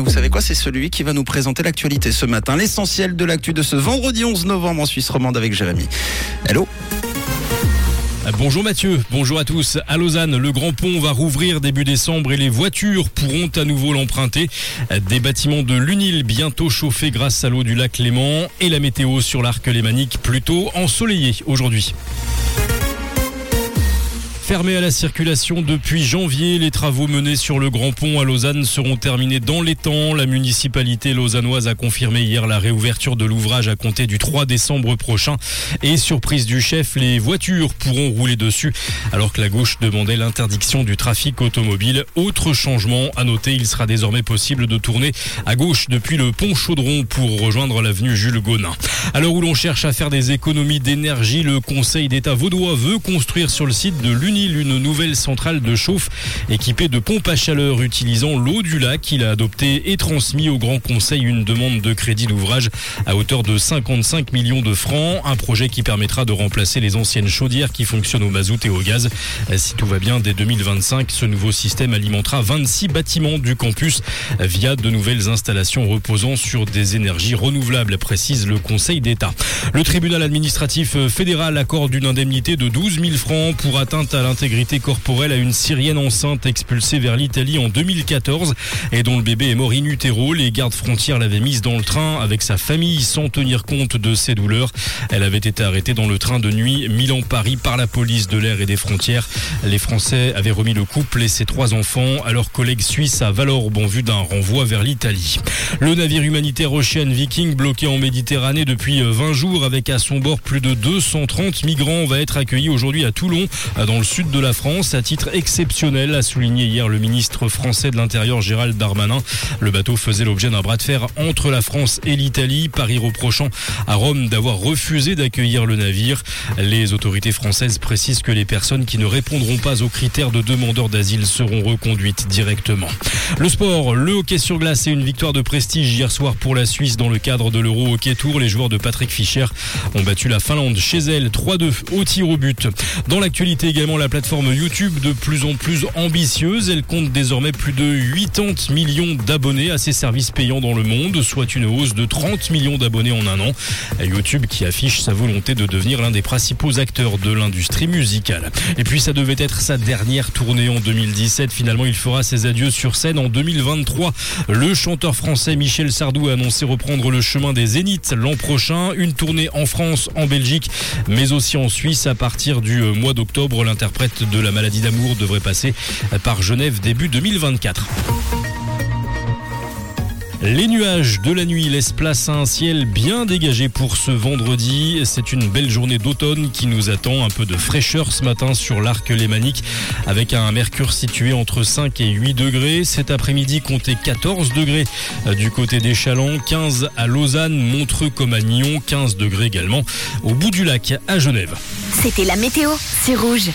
vous savez quoi C'est celui qui va nous présenter l'actualité ce matin. L'essentiel de l'actu de ce vendredi 11 novembre en Suisse romande avec Jérémy. Hello Bonjour Mathieu, bonjour à tous. À Lausanne, le Grand Pont va rouvrir début décembre et les voitures pourront à nouveau l'emprunter. Des bâtiments de l'UNIL bientôt chauffés grâce à l'eau du lac Léman et la météo sur l'arc lémanique plutôt ensoleillée aujourd'hui. Fermé à la circulation depuis janvier, les travaux menés sur le Grand Pont à Lausanne seront terminés dans les temps. La municipalité lausannoise a confirmé hier la réouverture de l'ouvrage à compter du 3 décembre prochain. Et surprise du chef, les voitures pourront rouler dessus alors que la gauche demandait l'interdiction du trafic automobile. Autre changement à noter, il sera désormais possible de tourner à gauche depuis le pont Chaudron pour rejoindre l'avenue Jules Gonin. À l'heure où l'on cherche à faire des économies d'énergie, le Conseil d'État vaudois veut construire sur le site de une nouvelle centrale de chauffe équipée de pompes à chaleur utilisant l'eau du lac. Il a adopté et transmis au Grand Conseil une demande de crédit d'ouvrage à hauteur de 55 millions de francs. Un projet qui permettra de remplacer les anciennes chaudières qui fonctionnent au mazout et au gaz. Si tout va bien, dès 2025, ce nouveau système alimentera 26 bâtiments du campus via de nouvelles installations reposant sur des énergies renouvelables, précise le Conseil d'État. Le tribunal administratif fédéral accorde une indemnité de 12 000 francs pour atteinte à l'intégrité corporelle à une Syrienne enceinte expulsée vers l'Italie en 2014 et dont le bébé est mort in utero. Les gardes frontières l'avaient mise dans le train avec sa famille sans tenir compte de ses douleurs. Elle avait été arrêtée dans le train de nuit Milan-Paris par la police de l'air et des frontières. Les Français avaient remis le couple et ses trois enfants à leurs collègues suisses à Valorbe en vue d'un renvoi vers l'Italie. Le navire humanitaire Ocean Viking bloqué en Méditerranée depuis 20 jours avec à son bord plus de 230 migrants va être accueilli aujourd'hui à Toulon dans le sud de la France à titre exceptionnel, a souligné hier le ministre français de l'Intérieur Gérald Darmanin. Le bateau faisait l'objet d'un bras de fer entre la France et l'Italie, Paris reprochant à Rome d'avoir refusé d'accueillir le navire. Les autorités françaises précisent que les personnes qui ne répondront pas aux critères de demandeurs d'asile seront reconduites directement. Le sport, le hockey sur glace et une victoire de prestige hier soir pour la Suisse dans le cadre de l'Euro Hockey Tour. Les joueurs de Patrick Fischer ont battu la Finlande chez elle 3-2 au tir au but. Dans l'actualité également, la plateforme YouTube de plus en plus ambitieuse. Elle compte désormais plus de 80 millions d'abonnés à ses services payants dans le monde, soit une hausse de 30 millions d'abonnés en un an. YouTube qui affiche sa volonté de devenir l'un des principaux acteurs de l'industrie musicale. Et puis ça devait être sa dernière tournée en 2017. Finalement, il fera ses adieux sur scène en 2023. Le chanteur français Michel Sardou a annoncé reprendre le chemin des Zéniths l'an prochain. Une tournée en France, en Belgique, mais aussi en Suisse à partir du mois d'octobre. L'interprète de la maladie d'amour devrait passer par Genève début 2024. Les nuages de la nuit laissent place à un ciel bien dégagé pour ce vendredi. C'est une belle journée d'automne qui nous attend. Un peu de fraîcheur ce matin sur l'arc lémanique avec un mercure situé entre 5 et 8 degrés. Cet après-midi, comptez 14 degrés du côté des Chalands, 15 à Lausanne, Montreux comme à Nyon, 15 degrés également au bout du lac à Genève. C'était la météo, c'est rouge.